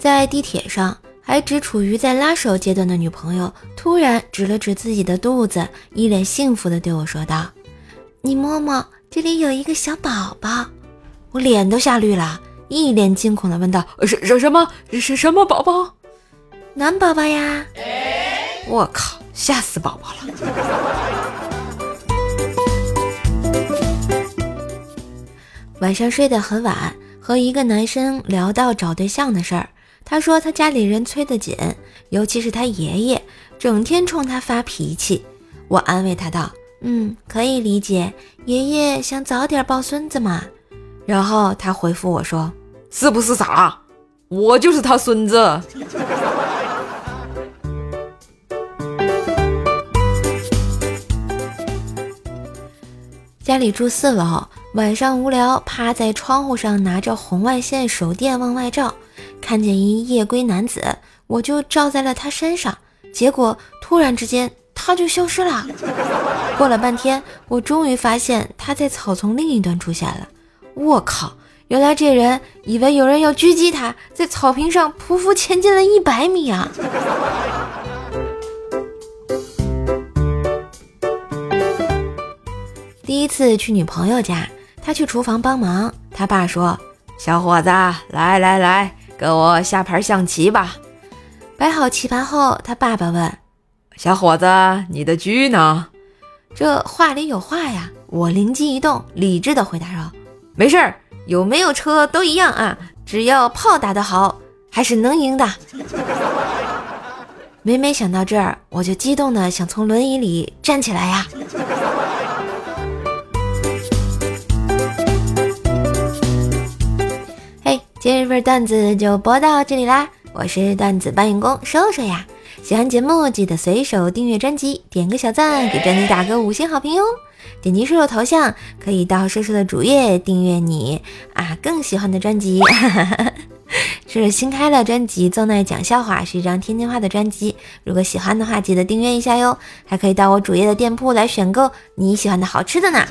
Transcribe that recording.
在地铁上，还只处于在拉手阶段的女朋友突然指了指自己的肚子，一脸幸福的对我说道：“你摸摸，这里有一个小宝宝。”我脸都吓绿了，一脸惊恐的问道：“什什什么？是什么宝宝？男宝宝呀！”我靠，吓死宝宝了！晚上睡得很晚，和一个男生聊到找对象的事儿。他说他家里人催得紧，尤其是他爷爷，整天冲他发脾气。我安慰他道：“嗯，可以理解，爷爷想早点抱孙子嘛。”然后他回复我说：“是不是傻？我就是他孙子。”家里住四楼，晚上无聊，趴在窗户上拿着红外线手电往外照。看见一夜归男子，我就照在了他身上，结果突然之间他就消失了。过了半天，我终于发现他在草丛另一端出现了。我靠！原来这人以为有人要狙击他，在草坪上匍匐前进了一百米啊！第一次去女朋友家，他去厨房帮忙，他爸说：“小伙子，来来来。”跟我下盘象棋吧。摆好棋盘后，他爸爸问：“小伙子，你的车呢？”这话里有话呀！我灵机一动，理智的回答说：“没事儿，有没有车都一样啊，只要炮打得好，还是能赢的。”每每想到这儿，我就激动的想从轮椅里站起来呀！段子就播到这里啦！我是段子搬运工瘦瘦呀。喜欢节目记得随手订阅专辑，点个小赞，给专辑打个五星好评哟。点击瘦瘦头像，可以到瘦瘦的主页订阅你啊更喜欢的专辑。是新开了专辑《奏奈讲笑话》，是一张天津话的专辑。如果喜欢的话，记得订阅一下哟。还可以到我主页的店铺来选购你喜欢的好吃的呢。